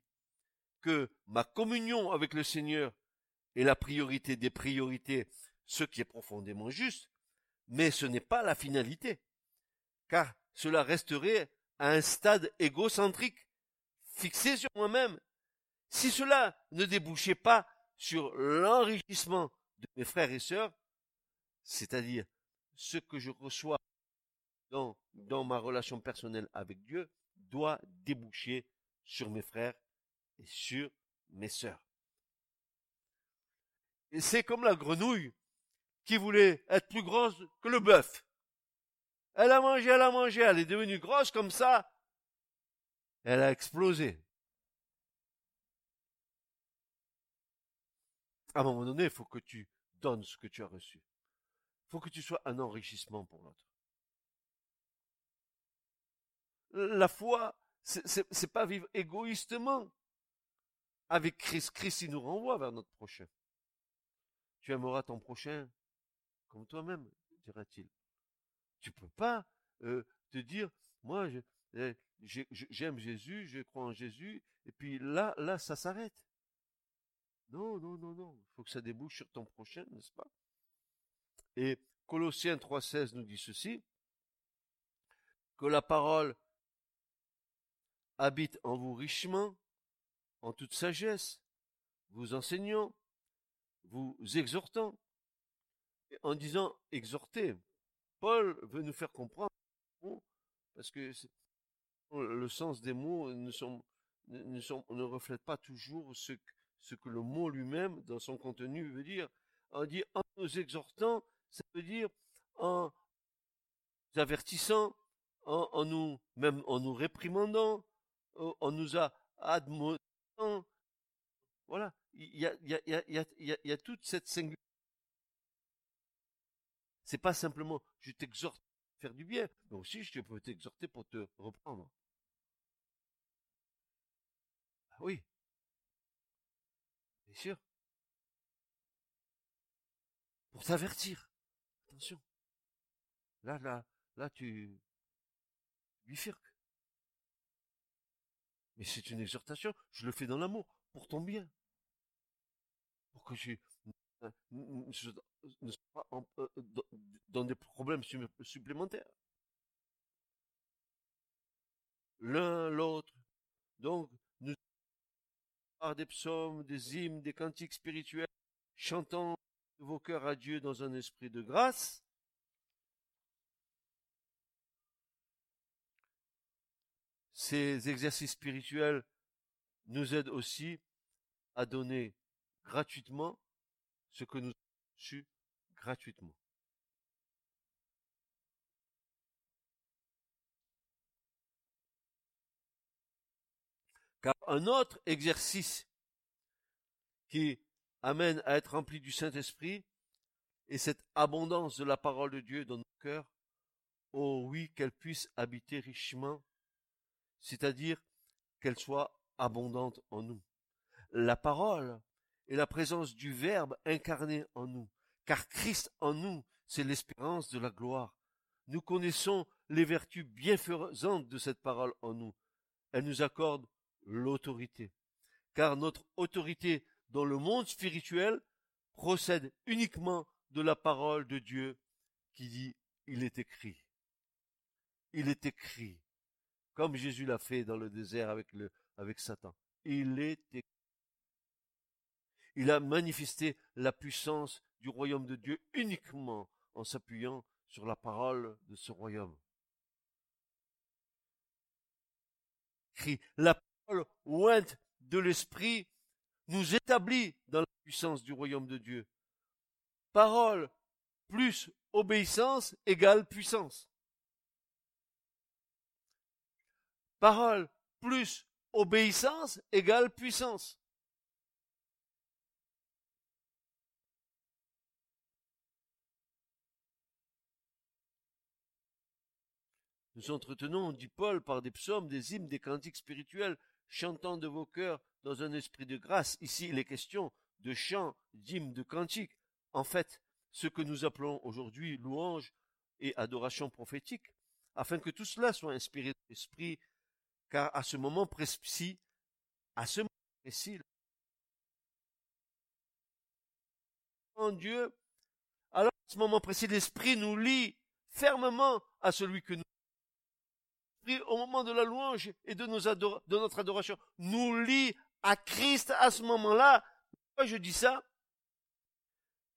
que ma communion avec le Seigneur est la priorité des priorités, ce qui est profondément juste, mais ce n'est pas la finalité, car cela resterait à un stade égocentrique, fixé sur moi-même. Si cela ne débouchait pas sur l'enrichissement de mes frères et sœurs, c'est-à-dire ce que je reçois dans, dans ma relation personnelle avec Dieu, doit déboucher sur mes frères et sur mes sœurs. Et c'est comme la grenouille qui voulait être plus grosse que le bœuf. Elle a mangé, elle a mangé, elle est devenue grosse comme ça. Elle a explosé. À un moment donné, il faut que tu donnes ce que tu as reçu. Il faut que tu sois un enrichissement pour l'autre. La foi, c'est pas vivre égoïstement. Avec Christ, Christ, il nous renvoie vers notre prochain. Tu aimeras ton prochain comme toi-même, dira-t-il. Tu peux pas euh, te dire, moi, eh, j'aime Jésus, je crois en Jésus, et puis là, là, ça s'arrête. Non, non, non, non. Il faut que ça débouche sur ton prochain, n'est-ce pas? Et Colossiens 3.16 nous dit ceci, que la parole habite en vous richement, en toute sagesse, vous enseignant, vous exhortant, en disant exhorter. Paul veut nous faire comprendre, parce que le sens des mots ne, reflète pas toujours ce, ce que le mot lui-même, dans son contenu, veut dire. On dit en nous exhortant, ça veut dire en nous avertissant, en, en nous, même en nous réprimandant, on nous a admonissant. Voilà, il y a, toute cette singularité. C'est pas simplement je t'exhorte à faire du bien, mais aussi je peux t'exhorter pour te reprendre. Ah oui. Bien sûr. Pour t'avertir. Attention. Là, là, là, tu bifurques. Mais c'est une exhortation, je le fais dans l'amour, pour ton bien. Pour que je ne sois pas euh, dans des problèmes supplémentaires. L'un l'autre. Donc, nous par des psaumes, des hymnes, des cantiques spirituels, chantant vos cœurs à Dieu dans un esprit de grâce, Ces exercices spirituels nous aident aussi à donner gratuitement ce que nous avons reçu gratuitement. Car un autre exercice qui amène à être rempli du Saint-Esprit est cette abondance de la parole de Dieu dans nos cœurs. Oh oui, qu'elle puisse habiter richement c'est-à-dire qu'elle soit abondante en nous. La parole est la présence du Verbe incarné en nous, car Christ en nous, c'est l'espérance de la gloire. Nous connaissons les vertus bienfaisantes de cette parole en nous. Elle nous accorde l'autorité, car notre autorité dans le monde spirituel procède uniquement de la parole de Dieu qui dit il est écrit. Il est écrit comme Jésus l'a fait dans le désert avec Satan. Il Il a manifesté la puissance du royaume de Dieu uniquement en s'appuyant sur la parole de ce royaume. La parole ointe de l'esprit nous établit dans la puissance du royaume de Dieu. Parole plus obéissance égale puissance. Parole plus obéissance égale puissance. Nous entretenons, dit Paul, par des psaumes, des hymnes, des cantiques spirituels, chantant de vos cœurs dans un esprit de grâce. Ici, il est question de chants, d'hymnes, de cantiques. En fait, ce que nous appelons aujourd'hui louange et adoration prophétique, afin que tout cela soit inspiré de l'esprit, car à ce moment précis, à ce moment précis, en Dieu, alors à ce moment précis, l'esprit nous lie fermement à celui que nous au moment de la louange et de notre adoration, nous lie à Christ à ce moment-là. Pourquoi je dis ça?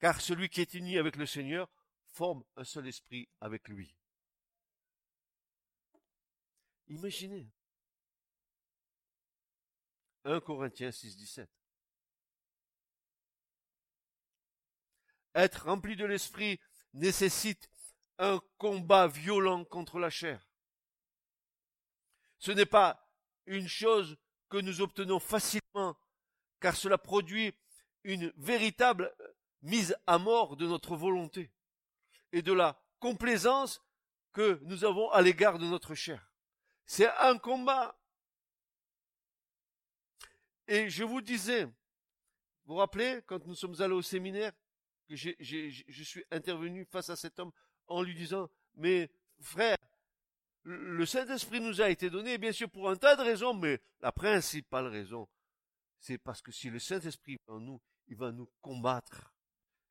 Car celui qui est uni avec le Seigneur forme un seul esprit avec lui. Imaginez. 1 Corinthiens 6, 17. Être rempli de l'esprit nécessite un combat violent contre la chair. Ce n'est pas une chose que nous obtenons facilement, car cela produit une véritable mise à mort de notre volonté et de la complaisance que nous avons à l'égard de notre chair. C'est un combat. Et je vous disais, vous vous rappelez, quand nous sommes allés au séminaire, que je suis intervenu face à cet homme en lui disant, mais frère, le Saint-Esprit nous a été donné, bien sûr, pour un tas de raisons, mais la principale raison, c'est parce que si le Saint-Esprit est en nous, il va nous combattre.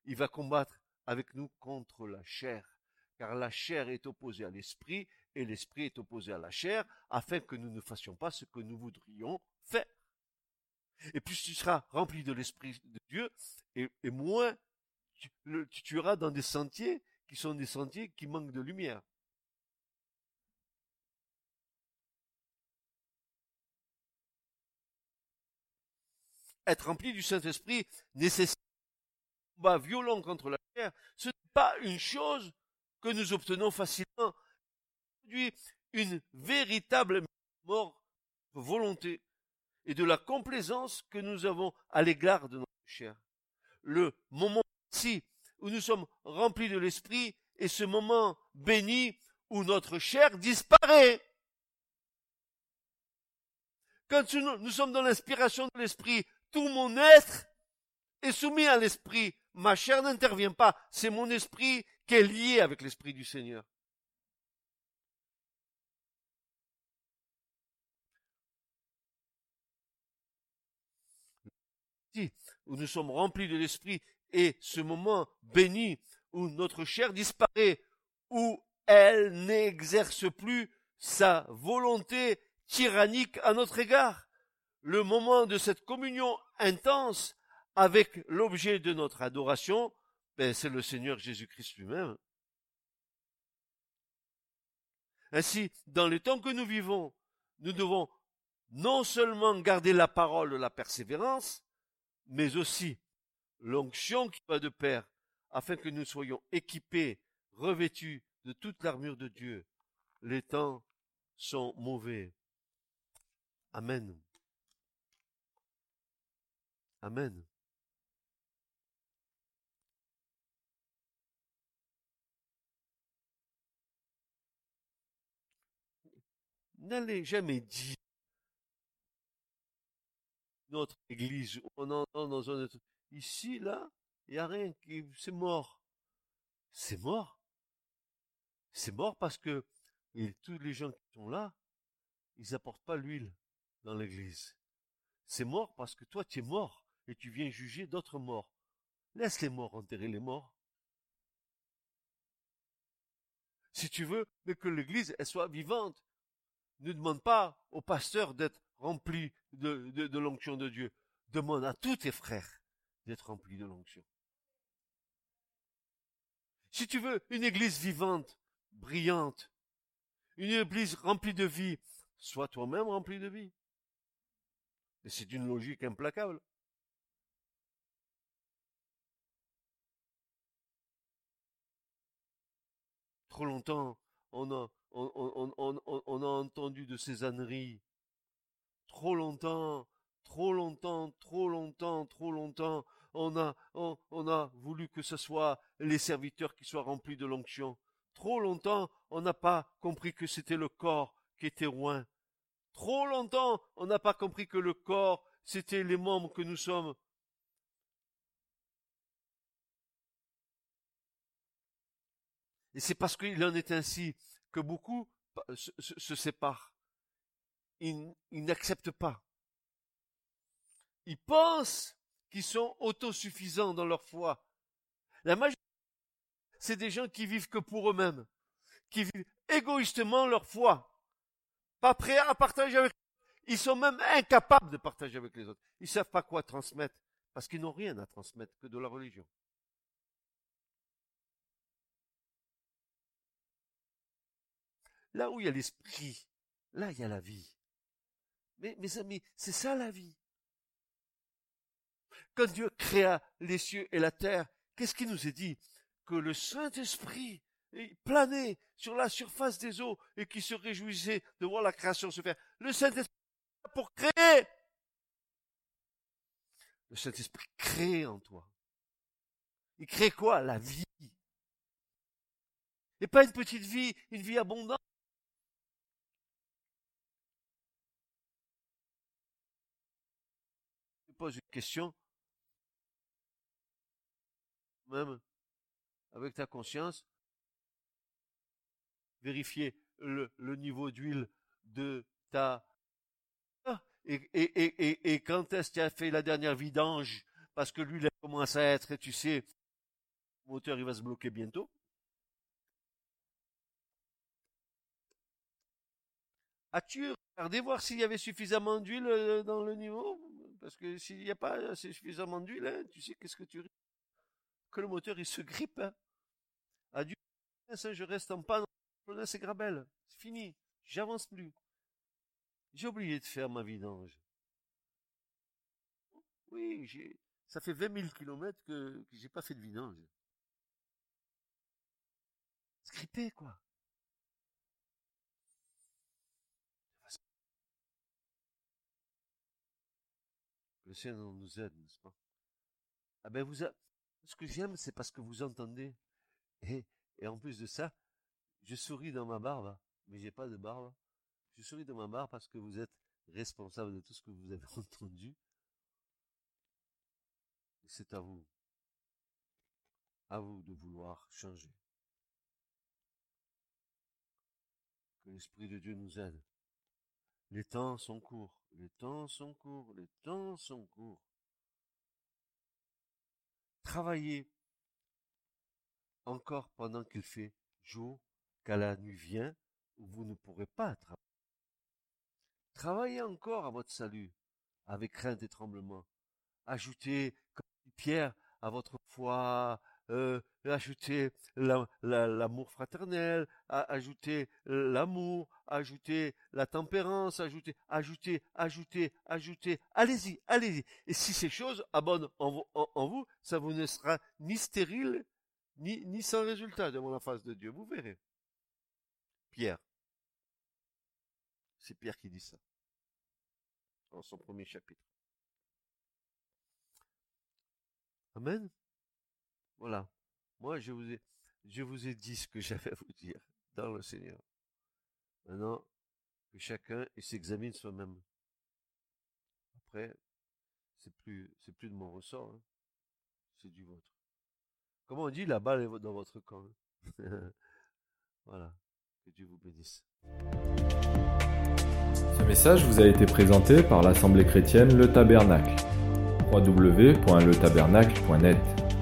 Il va combattre avec nous contre la chair. Car la chair est opposée à l'esprit et l'esprit est opposé à la chair afin que nous ne fassions pas ce que nous voudrions faire. Et plus tu seras rempli de l'esprit de Dieu et, moins tu, tueras dans des sentiers qui sont des sentiers qui manquent de lumière. être rempli du Saint-Esprit nécessite un combat violent contre la chair. Ce n'est pas une chose que nous obtenons facilement. une véritable mort de volonté et de la complaisance que nous avons à l'égard de notre chair. Le moment ici où nous sommes remplis de l'Esprit est ce moment béni où notre chair disparaît. Quand nous sommes dans l'inspiration de l'Esprit, tout mon être est soumis à l'esprit. Ma chair n'intervient pas. C'est mon esprit qui est lié avec l'esprit du Seigneur. Où nous sommes remplis de l'esprit et ce moment béni où notre chair disparaît, où elle n'exerce plus sa volonté tyrannique à notre égard le moment de cette communion intense avec l'objet de notre adoration, ben, c'est le Seigneur Jésus-Christ lui-même. Ainsi, dans les temps que nous vivons, nous devons non seulement garder la parole la persévérance, mais aussi l'onction qui va de pair, afin que nous soyons équipés, revêtus de toute l'armure de Dieu. Les temps sont mauvais. Amen. Amen. N'allez jamais dire notre église, on entend dans un ici, là, il n'y a rien qui, c'est mort. C'est mort. C'est mort parce que tous les gens qui sont là, ils n'apportent pas l'huile dans l'église. C'est mort parce que toi, tu es mort et tu viens juger d'autres morts. Laisse les morts enterrer les morts. Si tu veux, que l'église elle soit vivante, ne demande pas au pasteur d'être rempli de, de, l'onction de Dieu. Demande à tous tes frères d'être rempli de l'onction. Si tu veux une église vivante, brillante, une église remplie de vie, sois toi-même rempli de vie. Et c'est une logique implacable. Trop longtemps, on a, on, a entendu de ces âneries. Trop longtemps, trop longtemps, trop longtemps, trop longtemps, on a, on, a voulu que ce soit les serviteurs qui soient remplis de l'onction. Trop longtemps, on n'a pas compris que c'était le corps qui était loin. Trop longtemps, on n'a pas compris que le corps, c'était les membres que nous sommes. Et c'est parce qu'il en est ainsi que beaucoup se, séparent. Ils, n'acceptent pas. Ils pensent qu'ils sont autosuffisants dans leur foi. La majorité, c'est des gens qui vivent que pour eux-mêmes, qui vivent égoïstement leur foi pas prêts à partager avec Ils sont même incapables de partager avec les autres. Ils savent pas quoi transmettre parce qu'ils n'ont rien à transmettre que de la religion. Là où il y a l'esprit, là il y a la vie. Mais mes amis, c'est ça la vie. Quand Dieu créa les cieux et la terre, qu'est-ce qu'il nous est dit? Que le Saint-Esprit planait sur la surface des eaux et qui se réjouissait de voir la création se faire. Le Saint-Esprit pour créer. Le Saint-Esprit crée en toi. Il crée quoi? La vie. Et pas une petite vie, une vie abondante. Pose une question. Même avec ta conscience, vérifier le, niveau d'huile de ta... Ah, et, et, et, et, quand est-ce tu as fait la dernière vidange? Parce que l'huile commence à être, et tu sais, le moteur il va se bloquer bientôt. As-tu regardé voir s'il y avait suffisamment d'huile euh, dans le niveau? Parce que s'il n'y a pas suffisamment d'huile, hein, tu sais qu'est-ce que tu risques? Que le moteur il se grippe. Hein. Adieu, je reste en panne c'est Grabel. C'est fini. J'avance plus. J'ai oublié de faire ma vidange. Oui, j'ai, ça fait 20 000 kilomètres que, j'ai pas fait de vidange. Scripté, quoi. Le nous aide, n'est-ce pas? Ah ben vous, ce que j'aime, c'est parce que vous entendez. Et, et en plus de ça, je souris dans ma barbe, mais j'ai pas de barbe. Je souris dans ma barbe parce que vous êtes responsable de tout ce que vous avez entendu. C'est à vous. À vous de vouloir changer. Que l'Esprit de Dieu nous aide. Les temps sont courts, les temps sont courts, les temps sont courts. Travaillez encore pendant qu'il fait jour qu'à la nuit vient où vous ne pourrez pas travailler. Travaillez encore à votre salut, avec crainte et tremblement. Ajoutez, comme dit Pierre, à votre foi, euh, ajoutez l'amour fraternel, ajoutez l'amour, ajoutez la tempérance, ajoutez, ajoutez, ajoutez, ajoutez. Allez-y, allez-y. Et si ces choses abondent en, vous, ça vous ne sera ni stérile, ni sans résultat devant la face de Dieu. Vous verrez. Pierre. C'est Pierre qui dit ça. Dans son premier chapitre. Amen. Voilà. Moi, je vous ai, je vous ai dit ce que j'avais à vous dire dans le Seigneur. Maintenant, que chacun s'examine soi-même. Après, c'est plus, c'est plus de mon ressort, hein. c'est du vôtre. Comment on dit, la balle est dans votre camp. Hein. voilà. Que Dieu vous bénisse. Ce message vous a été présenté par l'Assemblée chrétienne Le Tabernacle. www.letabernacle.net